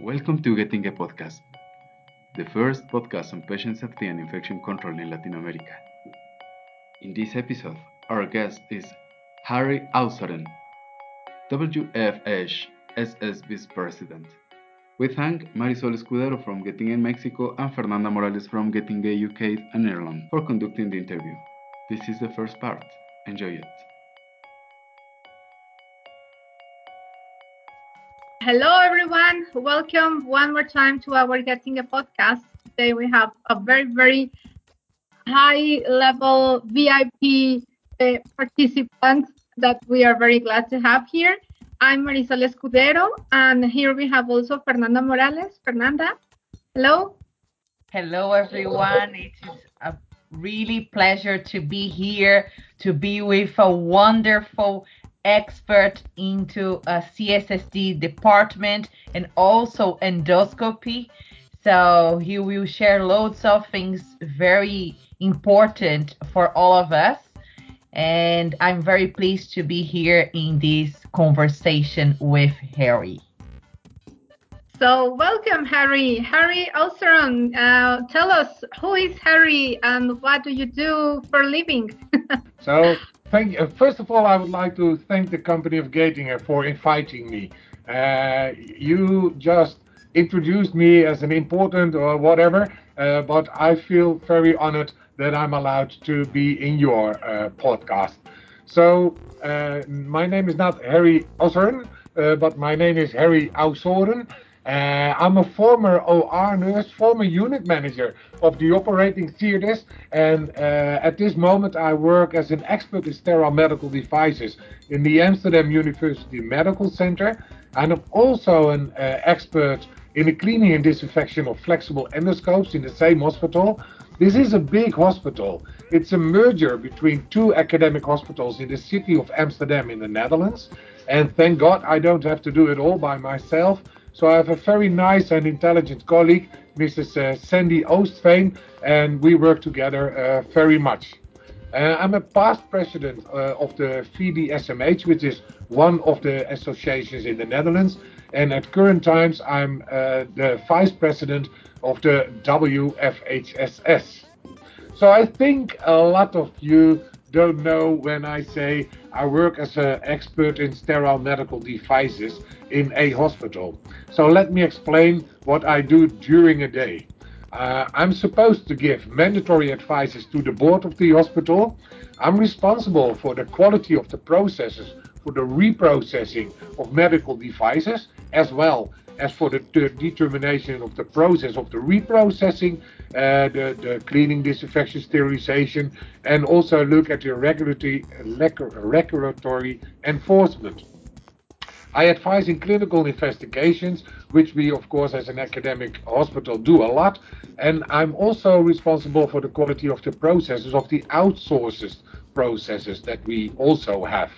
Welcome to Getinge Podcast, the first podcast on patient safety and infection control in Latin America. In this episode, our guest is Harry Oussoren, WFH SS Vice President. We thank Marisol Escudero from Getinge Mexico and Fernanda Morales from Getinge UK and Ireland for conducting the interview. This is the first part. Enjoy it. Hello, everyone. Welcome one more time to our Getinge Podcast. Today we have a very, very high level VIP uh, participant that we are very glad to have here. I'm Marisol Escudero, and here we have also Fernanda Morales. Fernanda, hello. Hello, everyone. It is a really pleasure to be here, to be with a wonderful expert into a CSSD department and also endoscopy. So he will share loads of things very important for all of us. And I'm very pleased to be here in this conversation with Harry. So, welcome, Harry. Harry Oussoren, uh, tell us who is Harry and what do you do for a living? so, thank you. First of all, I would like to thank the company of Getinge for inviting me. Uh, you just introduced me as an important or whatever, uh, but I feel very honored that I'm allowed to be in your uh, podcast. So, uh, my name is not Harry Auseren, uh, but my name is Harry Auseren. Uh, I'm a former OR nurse, former unit manager of the operating theaters, and uh, at this moment I work as an expert in sterile medical devices in the Amsterdam University Medical Center. And I'm also an uh, expert in the cleaning and disinfection of flexible endoscopes in the same hospital. This is a big hospital. It's a merger between two academic hospitals in the city of Amsterdam in the Netherlands. And thank God I don't have to do it all by myself. So I have a very nice and intelligent colleague, Mrs. Uh, Sandy Oostveen, and we work together uh, very much. Uh, I'm a past president of the VDSMH, which is one of the associations in the Netherlands, and at current times I'm the vice president of the WFHSS. So I think a lot of you don't know when I say I work as an expert in sterile medical devices in a hospital. So let me explain what I do during a day. Uh, I'm supposed to give mandatory advices to the board of the hospital. I'm responsible for the quality of the processes for the reprocessing of medical devices as well as for the determination of the process of the reprocessing, uh, the, the cleaning, disinfection, sterilization, and also look at the regulatory, regulatory enforcement. I advise in clinical investigations, which we, of course, as an academic hospital do a lot, and I'm also responsible for the quality of the processes of the outsourced processes that we also have.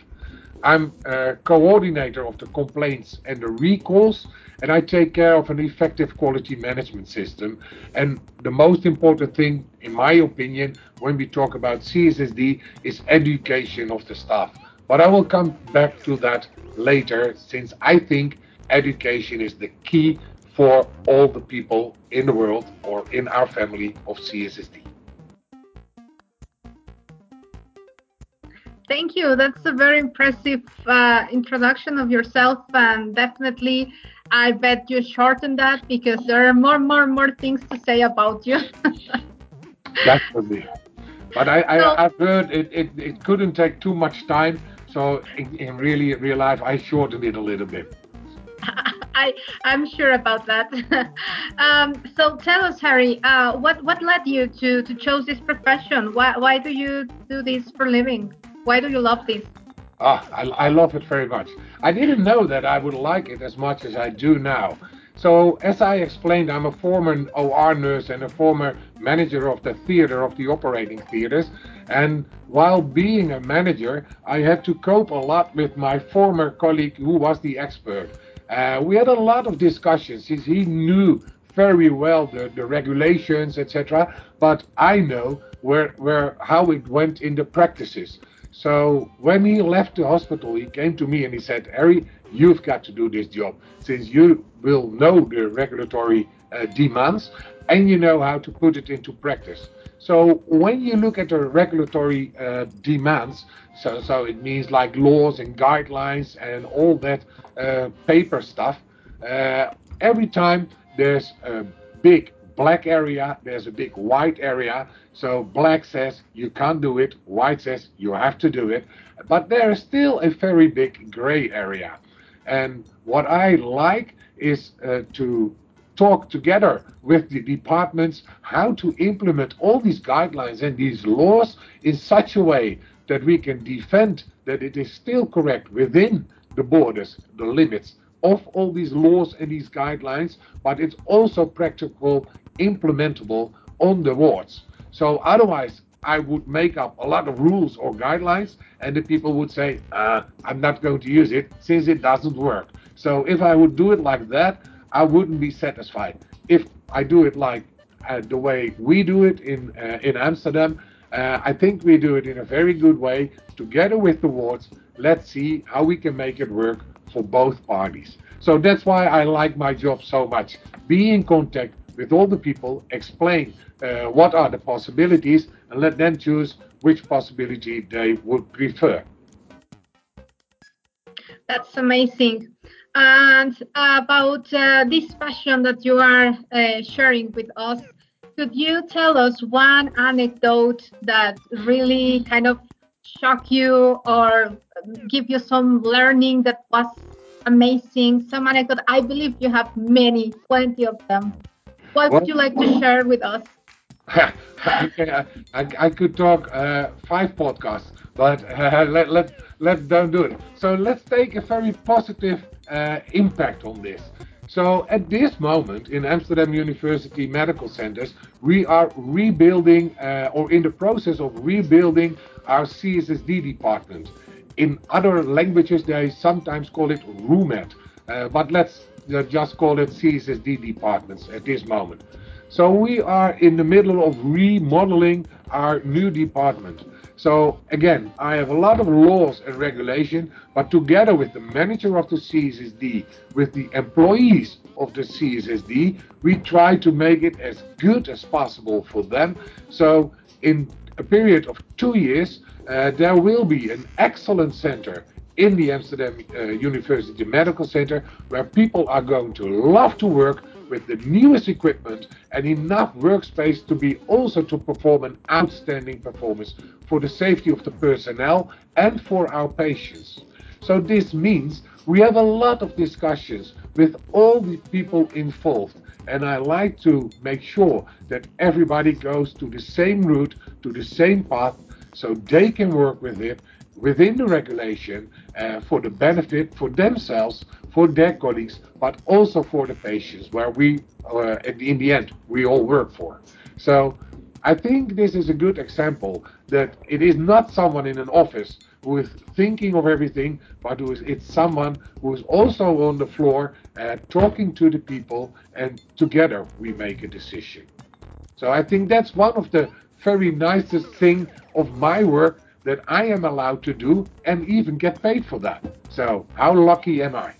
I'm a coordinator of the complaints and the recalls, and I take care of an effective quality management system. And the most important thing, in my opinion, when we talk about CSSD is education of the staff. But I will come back to that later, since I think education is the key for all the people in the world or in our family of CSSD. Thank you. That's a very impressive uh, introduction of yourself, and definitely, I bet you shortened that because there are more, more, more things to say about you. Definitely, but I, I, have heard it, it, it couldn't take too much time, so in, in really real life, I shortened it a little bit. I, I'm sure about that. um, so tell us, Harry, uh, what, what led you to, to choose this profession? Why, why do you do this for living? Why do you love this? Ah, I, I love it very much. I didn't know that I would like it as much as I do now. So, as I explained, I'm a former OR nurse and a former manager of the theater of the operating theaters. And while being a manager, I had to cope a lot with my former colleague who was the expert. Uh, we had a lot of discussions. He, he knew very well the, the regulations, etc. But I know where, where how it went in the practices. So when he left the hospital, he came to me and he said, Harry, you've got to do this job since you will know the regulatory uh, demands and you know how to put it into practice. So when you look at the regulatory uh, demands, so, so it means like laws and guidelines and all that uh, paper stuff, uh, every time there's a big black area, there's a big white area. So black says you can't do it, white says you have to do it. But there is still a very big gray area. And what I like is uh, to talk together with the departments how to implement all these guidelines and these laws in such a way that we can defend that it is still correct within the borders, the limits of all these laws and these guidelines, but it's also practical, implementable on the wards. So otherwise, I would make up a lot of rules or guidelines, and the people would say, uh, I'm not going to use it since it doesn't work. So if I would do it like that, I wouldn't be satisfied. If I do it like uh, the way we do it in uh, in Amsterdam, uh, I think we do it in a very good way together with the wards. Let's see how we can make it work for both parties. So that's why I like my job so much. Be in contact with all the people, explain uh, what are the possibilities, and let them choose which possibility they would prefer. That's amazing. And about uh, this passion that you are uh, sharing with us, could you tell us one anecdote that really kind of shocked you or give you some learning that was amazing? Some anecdote. I believe you have many, plenty of them. What would you like to share with us? I, I, could talk uh, five podcasts, but uh, let, let, let don't do it. So let's take a very positive uh, impact on this. So at this moment in Amsterdam University Medical Centers, we are rebuilding uh, or in the process of rebuilding our CSSD department. In other languages, they sometimes call it RUMED, uh, but let's uh, just call it CSSD departments at this moment. So we are in the middle of remodeling our new department. So again, I have a lot of laws and regulation, but together with the manager of the CSSD, with the employees of the CSSD, we try to make it as good as possible for them. So in a period of two years, uh, there will be an excellent center in the Amsterdam uh, University Medical Center where people are going to love to work with the newest equipment and enough workspace to be also to perform an outstanding performance for the safety of the personnel and for our patients. So this means we have a lot of discussions with all the people involved and I like to make sure that everybody goes to the same route, to the same path so they can work with it within the regulation uh, for the benefit for themselves, for their colleagues, but also for the patients, where we, uh, in the end, we all work for. So I think this is a good example that it is not someone in an office who is thinking of everything, but who is, it's someone who is also on the floor uh, talking to the people, and together we make a decision. So I think that's one of the very nicest thing of my work that I am allowed to do and even get paid for that. So, how lucky am I?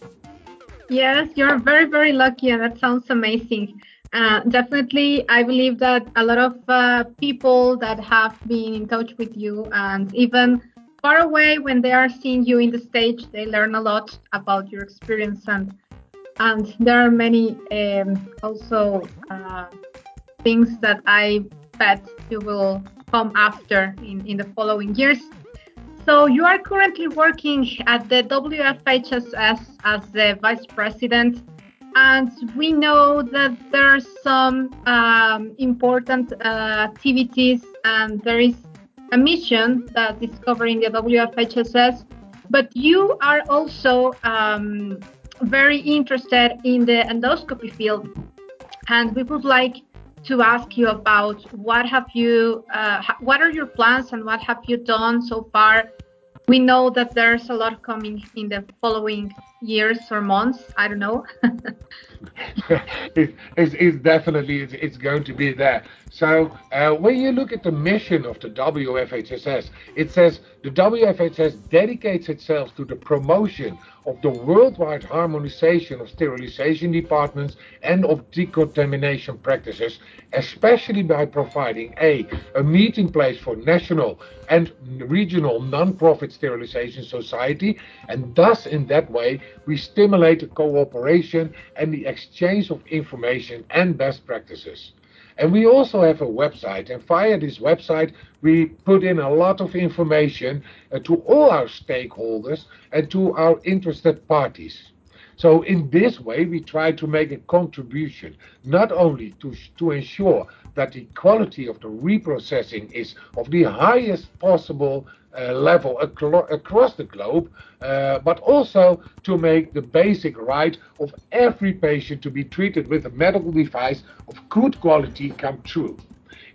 Yes, you're very, very lucky, and that sounds amazing. Uh, definitely, I believe that a lot of uh, people that have been in touch with you and even far away, when they are seeing you in the stage, they learn a lot about your experience and and there are many um, also uh, things that I bet you will come after in, in the following years. So you are currently working at the WFHSS as the vice president, and we know that there are some um, important uh, activities, and there is a mission that is covering the WFHSS. But you are also um, very interested in the endoscopy field, and we would like to ask you about what have you, uh, what are your plans and what have you done so far? We know that there's a lot coming in the following years or months. I don't know. it, it's, it's, definitely it's, it's, going to be there. So uh, when you look at the mission of the WFHSS, it says the WFHS dedicates itself to the promotion of the worldwide harmonization of sterilization departments and of decontamination practices, especially by providing a, a meeting place for national and regional non-profit sterilization society, and thus in that way we stimulate the cooperation and the exchange of information and best practices. And we also have a website, and via this website, we put in a lot of information uh, to all our stakeholders and to our interested parties. So in this way, we try to make a contribution, not only to, to ensure that the quality of the reprocessing is of the highest possible level across the globe, uh, but also to make the basic right of every patient to be treated with a medical device of good quality come true.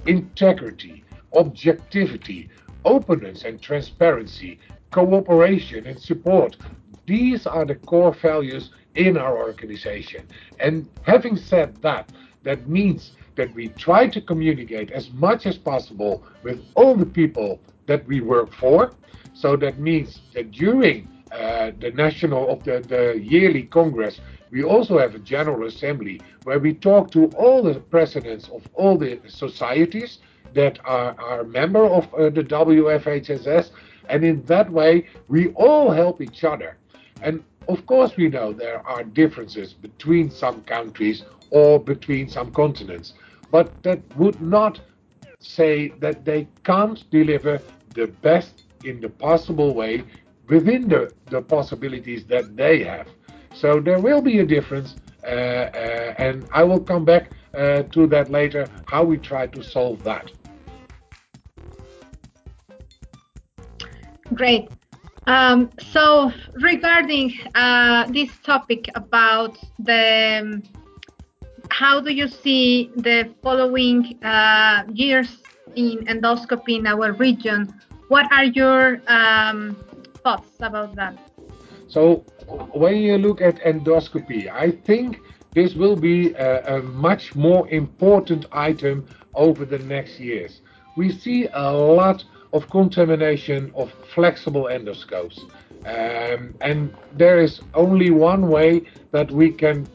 Integrity, objectivity, openness and transparency, cooperation and support these are the core values in our organization. And having said that, that means that we try to communicate as much as possible with all the people that we work for. So that means that during uh, the national of the, the yearly congress, we also have a general assembly where we talk to all the presidents of all the societies that are, are member of uh, the WFHSS, and in that way we all help each other. And of course, we know there are differences between some countries or between some continents, but that would not say that they can't deliver the best in the possible way within the, the possibilities that they have. So there will be a difference, uh, uh, and I will come back uh, to that later, how we try to solve that. Great. Um, so regarding uh, this topic about the um, how do you see the following uh, years in endoscopy in our region? What are your um, thoughts about that? So when you look at endoscopy, I think this will be a, a much more important item over the next years. We see a lot of contamination of flexible endoscopes. Um, and there is only one way that we can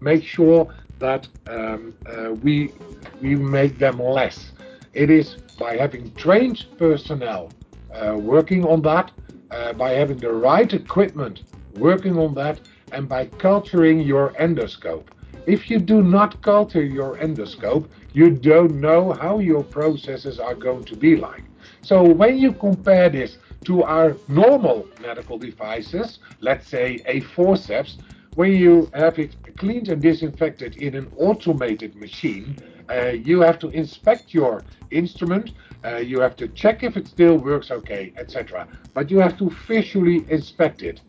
make sure that um, uh, we, we make them less. It is by having trained personnel uh, working on that, uh, by having the right equipment working on that, and by culturing your endoscope. If you do not culture your endoscope, you don't know how your processes are going to be like. So when you compare this to our normal medical devices, let's say a forceps, when you have it cleaned and disinfected in an automated machine, uh, you have to inspect your instrument, uh, you have to check if it still works okay, etc. But you have to visually inspect it.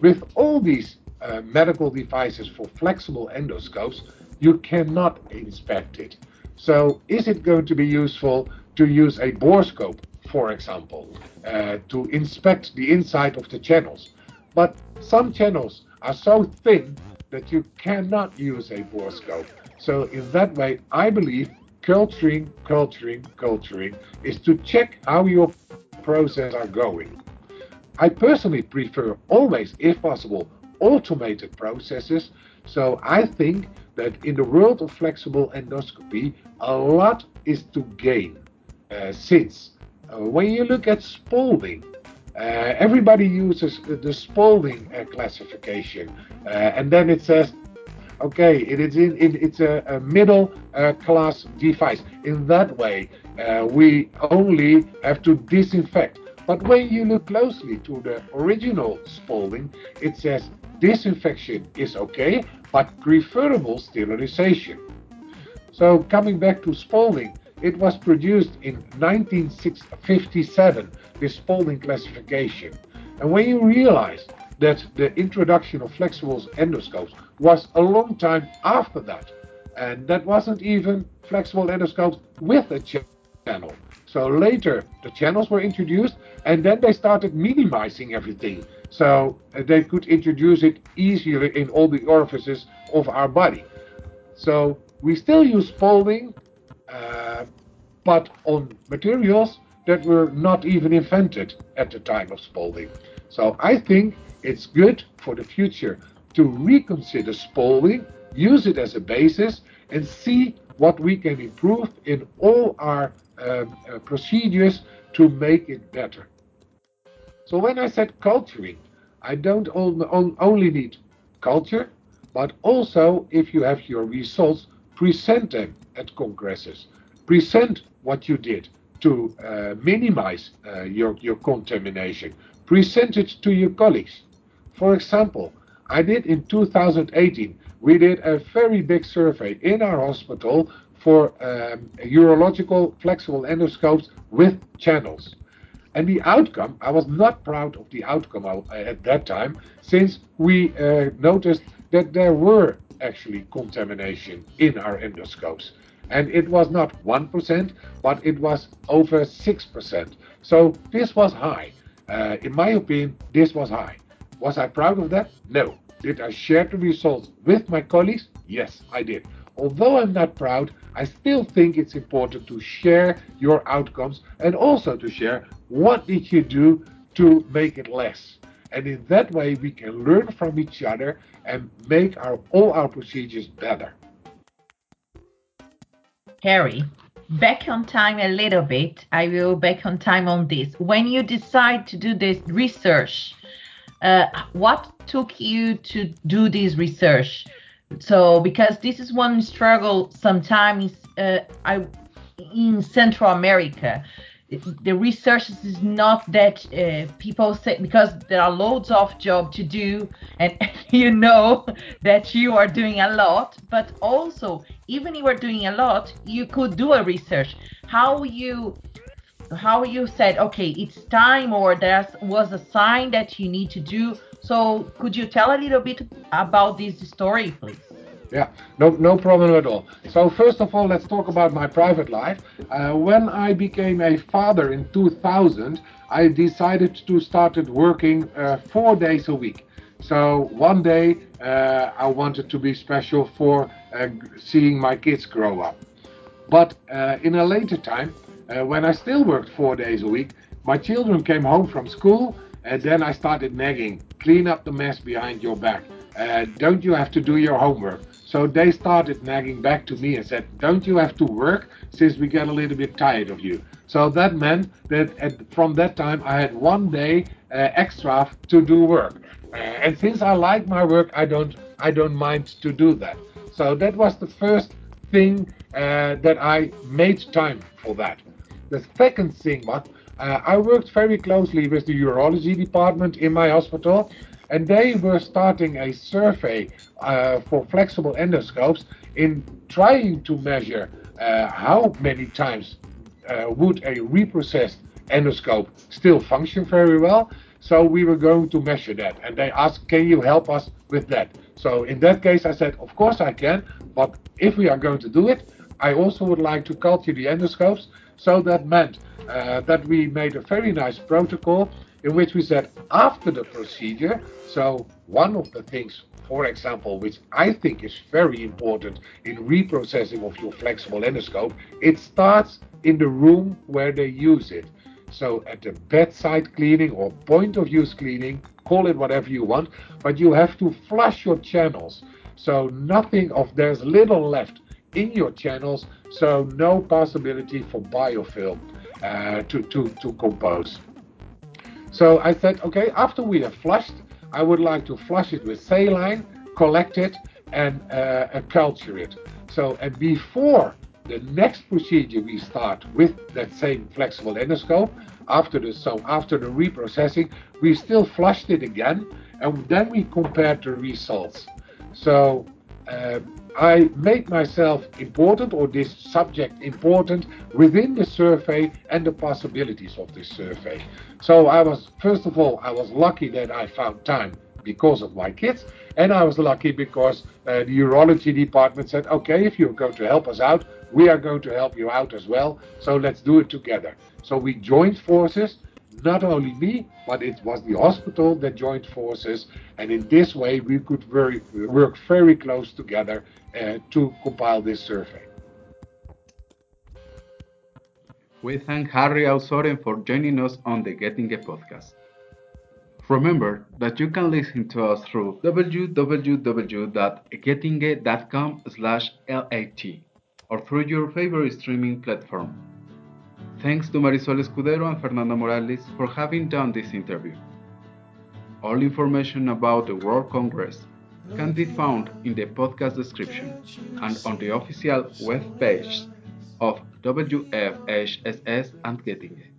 With all these uh, medical devices for flexible endoscopes, you cannot inspect it. So is it going to be useful to use a borescope for example, uh, to inspect the inside of the channels. But some channels are so thin that you cannot use a borescope. So in that way, I believe culturing, culturing, culturing is to check how your process are going. I personally prefer always, if possible, automated processes. So I think that in the world of flexible endoscopy, a lot is to gain. Uh, since uh, when you look at Spalding, everybody uses the Spalding uh, classification, and then it says okay, it is in, it, it's a, a middle uh, class device. In that way, uh, we only have to disinfect. But when you look closely to the original Spalding, it says disinfection is okay, but preferable sterilization. So coming back to Spalding, it was produced in 1957, this Spalding classification. And when you realize that the introduction of flexible endoscopes was a long time after that, and that wasn't even flexible endoscopes with a channel. So later the channels were introduced, and then they started minimizing everything, so they could introduce it easier in all the orifices of our body. So we still use Spalding, uh, but on materials that were not even invented at the time of Spalding. So I think it's good for the future to reconsider Spalding, use it as a basis, and see what we can improve in all our um, uh, procedures to make it better. So when I said culturing, I don't only need culture, but also if you have your results, present them at congresses. Present what you did to uh, minimize uh, your, contamination. Present it to your colleagues. For example, I did in 2018, we did a very big survey in our hospital for um, urological flexible endoscopes with channels. And the outcome, I was not proud of the outcome at that time, since we uh, noticed that there were actually contamination in our endoscopes. And it was not 1%, but it was over 6%. So this was high. Uh, in my opinion, this was high. Was I proud of that? No. Did I share the results with my colleagues? Yes, I did. Although I'm not proud, I still think it's important to share your outcomes and also to share what did you do to make it less. And in that way, we can learn from each other and make our, all our procedures better. Harry, back on time a little bit. I will back on time on this. When you decide to do this research, uh, what took you to do this research? So, because this is one struggle sometimes uh, I in Central America, the research is not that uh, people say because there are loads of job to do and you know that you are doing a lot but also even if you are doing a lot you could do a research how you how you said okay it's time or there was a sign that you need to do so could you tell a little bit about this story please yeah, no, no problem at all. So first of all, let's talk about my private life. Uh, when I became a father in 2000, I decided to start working uh, four days a week. So one day uh, I wanted to be special for uh, seeing my kids grow up. But uh, in a later time, uh, when I still worked four days a week, my children came home from school and then I started nagging, clean up the mess behind your back. Uh, don't you have to do your homework? So they started nagging back to me and said, Don't you have to work since we get a little bit tired of you? So that meant that at, from that time I had one day uh, extra to do work. And since I like my work, I don't, I don't mind to do that. So that was the first thing uh, that I made time for that. The second thing was uh, I worked very closely with the urology department in my hospital and they were starting a survey uh, for flexible endoscopes in trying to measure uh, how many times uh, would a reprocessed endoscope still function very well. So we were going to measure that, and they asked, "Can you help us with that?" So in that case, I said, "Of course I can, but if we are going to do it, I also would like to culture the endoscopes." So that meant uh, that we made a very nice protocol in which we said after the procedure, so one of the things, for example, which I think is very important in reprocessing of your flexible endoscope, it starts in the room where they use it. So at the bedside cleaning or point of use cleaning, call it whatever you want, but you have to flush your channels. So nothing of there's little left in your channels, so no possibility for biofilm uh, to, to, to compose. So I said, okay, after we have flushed, I would like to flush it with saline, collect it, and uh, culture it. So, and before the next procedure we start with that same flexible endoscope, after the so after the reprocessing, we still flushed it again, and then we compared the results. So uh, I made myself important or this subject important within the survey and the possibilities of this survey. So I was, first of all, I was lucky that I found time because of my kids, and I was lucky because uh, the urology department said, okay, if you're going to help us out, we are going to help you out as well, so let's do it together. So we joined forces not only me, but it was the hospital that joined forces, and in this way we could very, work very close together uh, to compile this survey. We thank Harry Oussoren for joining us on the Getinge podcast. Remember that you can listen to us through www.getinge.com lat or through your favorite streaming platform. Thanks to Marisol Escudero and Fernando Morales for having done this interview. All information about the World Congress can be found in the podcast description and on the official web page of WFHSS and Getinge.